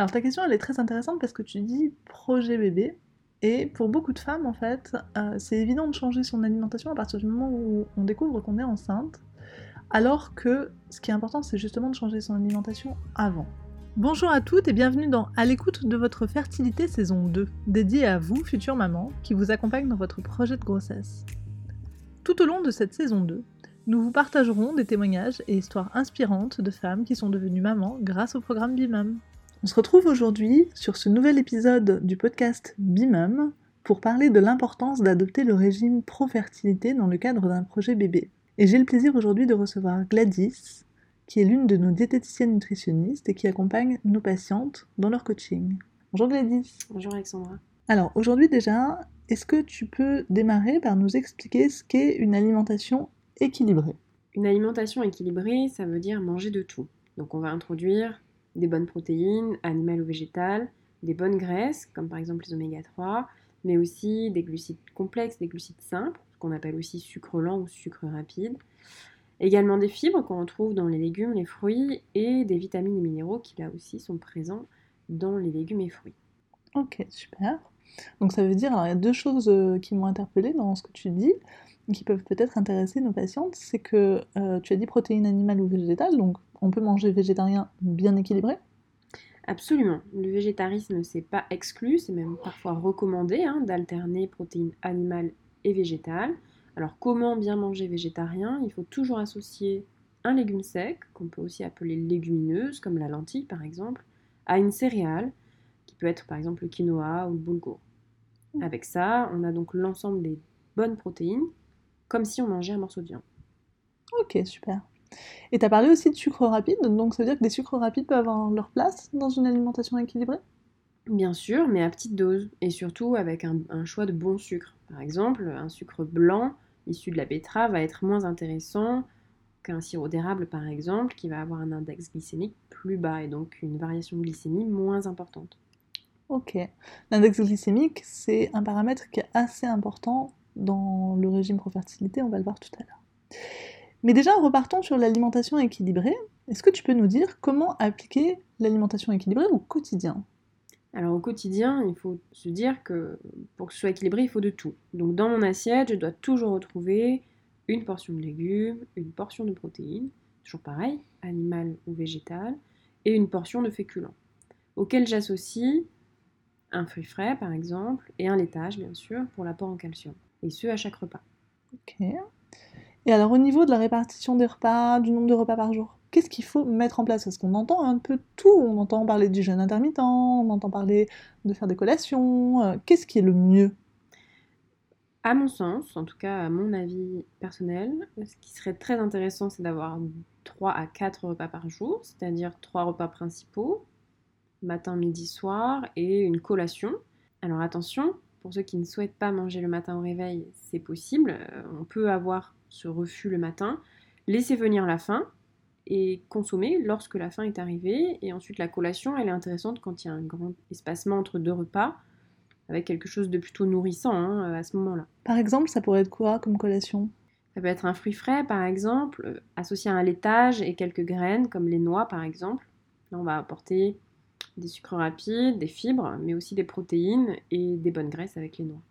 Alors ta question elle est très intéressante parce que tu dis projet bébé et pour beaucoup de femmes en fait euh, c'est évident de changer son alimentation à partir du moment où on découvre qu'on est enceinte alors que ce qui est important c'est justement de changer son alimentation avant. Bonjour à toutes et bienvenue dans À l'écoute de votre fertilité saison 2, dédiée à vous, future maman, qui vous accompagne dans votre projet de grossesse. Tout au long de cette saison 2, nous vous partagerons des témoignages et histoires inspirantes de femmes qui sont devenues mamans grâce au programme BIMAM. On se retrouve aujourd'hui sur ce nouvel épisode du podcast BIMAM pour parler de l'importance d'adopter le régime pro-fertilité dans le cadre d'un projet bébé. Et j'ai le plaisir aujourd'hui de recevoir Gladys, qui est l'une de nos diététiciennes nutritionnistes et qui accompagne nos patientes dans leur coaching. Bonjour Gladys. Bonjour Alexandra. Alors aujourd'hui déjà, est-ce que tu peux démarrer par nous expliquer ce qu'est une alimentation équilibrée? Une alimentation équilibrée, ça veut dire manger de tout. Donc on va introduire des bonnes protéines, animales ou végétales, des bonnes graisses, comme par exemple les oméga 3, mais aussi des glucides complexes, des glucides simples, qu'on appelle aussi sucre lent ou sucre rapide. Également des fibres qu'on retrouve dans les légumes, les fruits, et des vitamines et minéraux qui là aussi sont présents dans les légumes et fruits. Ok, super. Donc ça veut dire, alors il y a deux choses euh, qui m'ont interpellée dans ce que tu dis, qui peuvent peut-être intéresser nos patientes, c'est que euh, tu as dit protéines animales ou végétales, donc on peut manger végétarien bien équilibré Absolument. Le végétarisme, c'est pas exclu, c'est même parfois recommandé hein, d'alterner protéines animales et végétales. Alors, comment bien manger végétarien? Il faut toujours associer un légume sec, qu'on peut aussi appeler légumineuse, comme la lentille par exemple, à une céréale, peut être par exemple le quinoa ou le boulgour. Mmh. Avec ça, on a donc l'ensemble des bonnes protéines, comme si on mangeait un morceau de viande. Ok, super. Et tu as parlé aussi de sucre rapide, donc ça veut dire que des sucres rapides peuvent avoir leur place dans une alimentation équilibrée? Bien sûr, mais à petite dose, et surtout avec un, choix de bons sucres. Par exemple, un sucre blanc issu de la betterave va être moins intéressant qu'un sirop d'érable, par exemple, qui va avoir un index glycémique plus bas et donc une variation de glycémie moins importante. Ok. L'index glycémique, c'est un paramètre qui est assez important dans le régime pro-fertilité, on va le voir tout à l'heure. Mais déjà, repartons sur l'alimentation équilibrée. Est-ce que tu peux nous dire comment appliquer l'alimentation équilibrée au quotidien? Alors au quotidien, il faut se dire que pour que ce soit équilibré, il faut de tout. Donc dans mon assiette, je dois toujours retrouver une portion de légumes, une portion de protéines, toujours pareil, animal ou végétal, et une portion de féculents, auquel j'associe un fruit frais par exemple, et un laitage bien sûr pour l'apport en calcium, et ce à chaque repas. Ok. Et alors au niveau de la répartition des repas, du nombre de repas par jour, qu'est-ce qu'il faut mettre en place? Parce qu'on entend un peu tout, on entend parler du jeûne intermittent, on entend parler de faire des collations, euh, qu'est-ce qui est le mieux? À mon sens, en tout cas à mon avis personnel, ce qui serait très intéressant c'est d'avoir 3 à 4 repas par jour, c'est-à-dire 3 repas principaux, matin, midi, soir, et une collation. Alors attention, pour ceux qui ne souhaitent pas manger le matin au réveil, c'est possible. Euh, on peut avoir ce refus le matin, laisser venir la faim et consommer lorsque la faim est arrivée. Et ensuite, la collation, elle est intéressante quand il y a un grand espacement entre deux repas, avec quelque chose de plutôt nourrissant hein, à ce moment-là. Par exemple, ça pourrait être quoi comme collation? Ça peut être un fruit frais, par exemple, euh, associé à un laitage et quelques graines, comme les noix, par exemple. Là, on va apporter des sucres rapides, des fibres, mais aussi des protéines et des bonnes graisses avec les noix.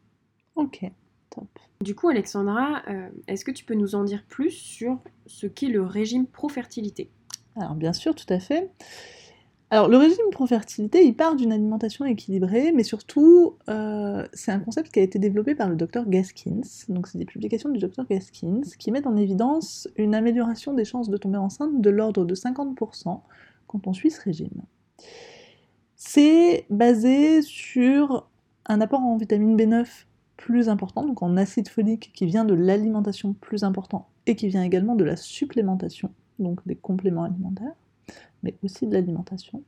Ok, top. Du coup, Alexandra, euh, est-ce que tu peux nous en dire plus sur ce qu'est le régime pro-fertilité? Alors, bien sûr, tout à fait. Alors, le régime pro-fertilité, il part d'une alimentation équilibrée, mais surtout, euh, c'est un concept qui a été développé par le docteur Gaskins. Donc, c'est des publications du docteur Gaskins qui mettent en évidence une amélioration des chances de tomber enceinte de l'ordre de 50% quand on suit ce régime. C'est basé sur un apport en vitamine B9 plus important, donc en acide folique qui vient de l'alimentation plus important et qui vient également de la supplémentation, donc des compléments alimentaires, mais aussi de l'alimentation.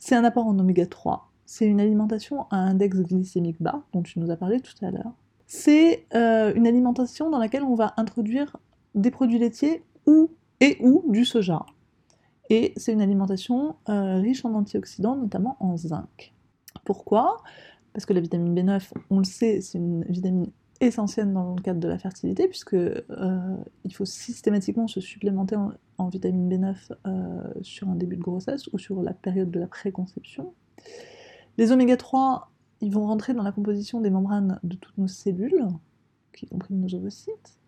C'est un apport en oméga 3, c'est une alimentation à index glycémique bas, dont tu nous as parlé tout à l'heure. C'est euh, une alimentation dans laquelle on va introduire des produits laitiers ou et ou du soja. Et c'est une alimentation euh, riche en antioxydants, notamment en zinc. Pourquoi? Parce que la vitamine B9, on le sait, c'est une vitamine essentielle dans le cadre de la fertilité, puisque il faut systématiquement se supplémenter en, vitamine B9 sur un début de grossesse ou sur la période de la préconception. Les oméga 3, ils vont rentrer dans la composition des membranes de toutes nos cellules, y compris nos ovocytes,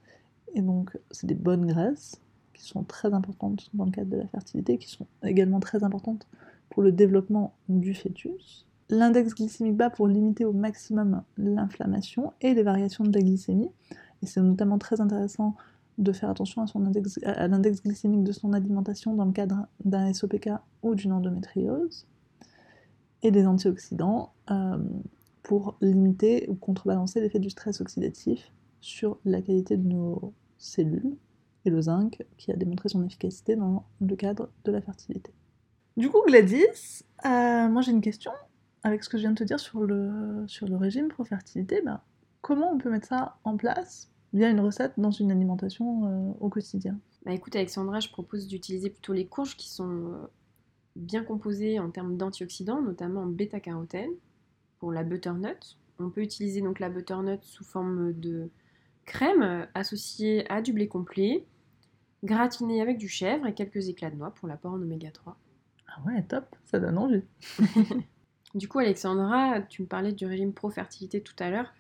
et donc c'est des bonnes graisses qui sont très importantes dans le cadre de la fertilité, qui sont également très importantes pour le développement du fœtus. L'index glycémique bas pour limiter au maximum l'inflammation et les variations de la glycémie. Et c'est notamment très intéressant de faire attention à, son index, à l'index glycémique de son alimentation dans le cadre d'un SOPK ou d'une endométriose. Et des antioxydants euh, pour limiter ou contrebalancer l'effet du stress oxydatif sur la qualité de nos cellules et le zinc qui a démontré son efficacité dans le cadre de la fertilité. Du coup, Gladys, euh, moi j'ai une question. Avec ce que je viens de te dire sur le, sur le régime pro-fertilité, ben, comment on peut mettre ça en place via une recette dans une alimentation euh, au quotidien? Bah écoute Alexandra, je propose d'utiliser plutôt les courges qui sont euh, bien composées en termes d'antioxydants, notamment en bêta-carotène, pour la butternut. On peut utiliser donc la butternut sous forme de crème associée à du blé complet, gratinée avec du chèvre et quelques éclats de noix pour l'apport en oméga 3. Ah ouais, top, ça donne envie. du coup, Alexandra, tu me parlais du régime pro-fertilité tout à l'heure.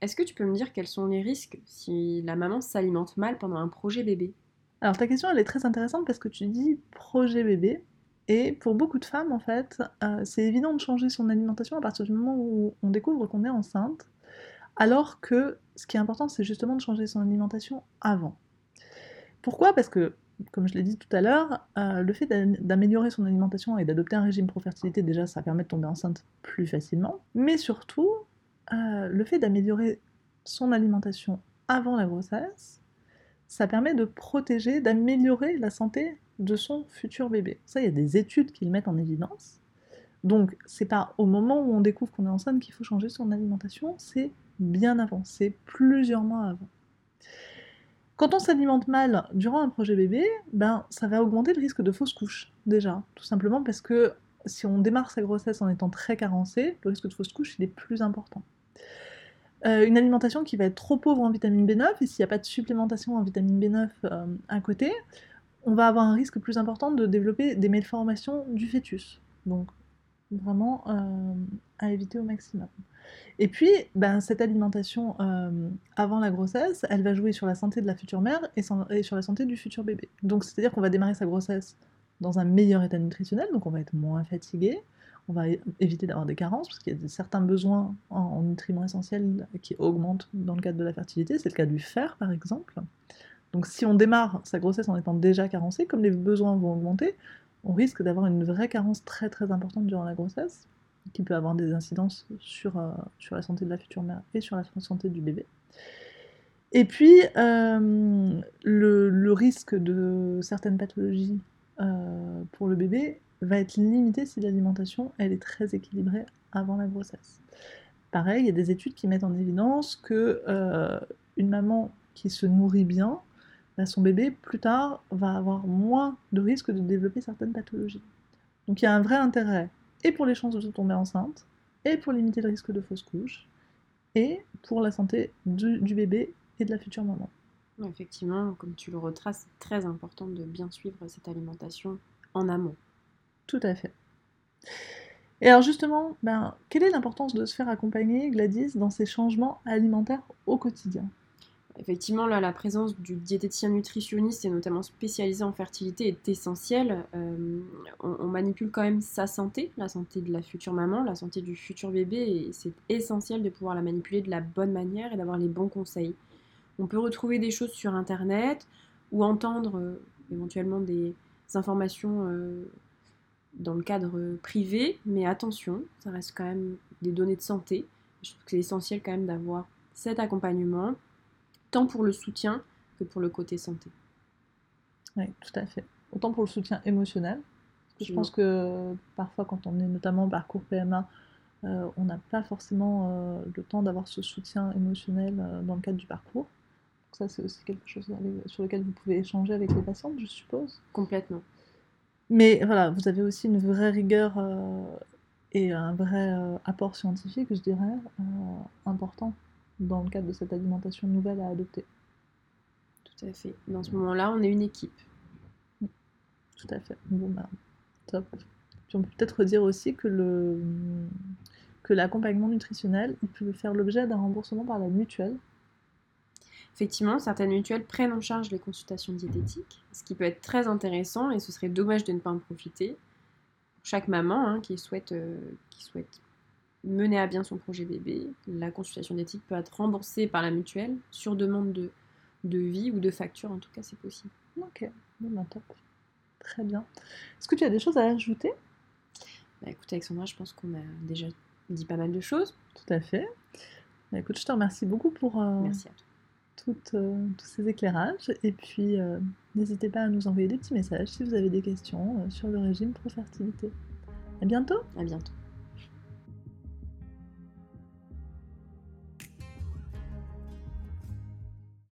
Est-ce que tu peux me dire quels sont les risques si la maman s'alimente mal pendant un projet bébé? Alors ta question, elle est très intéressante parce que tu dis projet bébé. Et pour beaucoup de femmes, en fait, euh, c'est évident de changer son alimentation à partir du moment où on découvre qu'on est enceinte. Alors que ce qui est important, c'est justement de changer son alimentation avant. Pourquoi? Parce que comme je l'ai dit tout à l'heure, euh, le fait d'améliorer son alimentation et d'adopter un régime pro-fertilité, déjà, ça permet de tomber enceinte plus facilement. Mais surtout, euh, le fait d'améliorer son alimentation avant la grossesse, ça permet de protéger, d'améliorer la santé de son futur bébé. Ça, il y a des études qui le mettent en évidence. Donc, c'est pas au moment où on découvre qu'on est enceinte qu'il faut changer son alimentation, c'est bien avant, c'est plusieurs mois avant. Quand on s'alimente mal durant un projet bébé, ben, ça va augmenter le risque de fausse couche, déjà. Tout simplement parce que si on démarre sa grossesse en étant très carencé, le risque de fausse couche, est plus important. Euh, une alimentation qui va être trop pauvre en vitamine B9, et s'il n'y a pas de supplémentation en vitamine B9 euh, à côté, on va avoir un risque plus important de développer des malformations du fœtus. Vraiment euh, à éviter au maximum. Et puis, ben, cette alimentation euh, avant la grossesse, elle va jouer sur la santé de la future mère et, sur la santé du futur bébé. Donc, c'est-à-dire qu'on va démarrer sa grossesse dans un meilleur état nutritionnel, donc on va être moins fatigué, on va éviter d'avoir des carences, parce qu'il y a certains besoins en, nutriments essentiels qui augmentent dans le cadre de la fertilité, c'est le cas du fer par exemple. Donc si on démarre sa grossesse en étant déjà carencé, comme les besoins vont augmenter, on risque d'avoir une vraie carence très très importante durant la grossesse qui peut avoir des incidences sur, euh, la santé de la future mère et sur la santé du bébé. Et puis, euh, le, risque de certaines pathologies euh, pour le bébé va être limité si l'alimentation est très équilibrée avant la grossesse. Pareil, il y a des études qui mettent en évidence que une maman qui se nourrit bien, bah, son bébé plus tard va avoir moins de risque de développer certaines pathologies. Donc il y a un vrai intérêt et pour les chances de tomber enceinte, et pour limiter le risque de fausse couche, et pour la santé du, bébé et de la future maman. Effectivement, comme tu le retraces, c'est très important de bien suivre cette alimentation en amont. Tout à fait. Et alors justement, ben, quelle est l'importance de se faire accompagner, Gladys, dans ces changements alimentaires au quotidien? Effectivement, là, la présence du diététicien nutritionniste et notamment spécialisé en fertilité est essentielle. Euh, on, manipule quand même sa santé, la santé de la future maman, la santé du futur bébé, et c'est essentiel de pouvoir la manipuler de la bonne manière et d'avoir les bons conseils. On peut retrouver des choses sur Internet ou entendre euh, éventuellement des informations euh, dans le cadre privé, mais attention, ça reste quand même des données de santé. Je trouve que c'est essentiel quand même d'avoir cet accompagnement tant pour le soutien que pour le côté santé. Oui, tout à fait. Autant pour le soutien émotionnel, parce que je pense que parfois quand on est notamment en parcours PMA, euh, on n'a pas forcément euh, le temps d'avoir ce soutien émotionnel euh, dans le cadre du parcours. Donc ça, c'est aussi quelque chose sur lequel vous pouvez échanger avec les patientes, je suppose. Complètement. Mais voilà, vous avez aussi une vraie rigueur et un vrai apport scientifique, je dirais, important dans le cadre de cette alimentation nouvelle à adopter. Tout à fait. Dans ce moment-là, on est une équipe. Tout à fait. Bon, bah, top. Puis on peut peut-être dire aussi que le que l'accompagnement nutritionnel, il peut faire l'objet d'un remboursement par la mutuelle. Effectivement, certaines mutuelles prennent en charge les consultations diététiques, ce qui peut être très intéressant et ce serait dommage de ne pas en profiter. Pour chaque maman hein, qui, souhaite, euh, qui souhaite mener à bien son projet bébé, la consultation diététique peut être remboursée par la mutuelle sur demande de, de vie ou de facture, en tout cas c'est possible. Ok, bon, bah, top. Très bien. Est-ce que tu as des choses à ajouter? Bah, écoute Alexandra, je pense qu'on a déjà dit pas mal de choses. Tout à fait. Bah, écoute, je te remercie beaucoup pour euh, Merci à toi. toutes, euh, tous ces éclairages. Et puis, euh, n'hésitez pas à nous envoyer des petits messages si vous avez des questions sur le régime pro-fertilité. À bientôt À bientôt.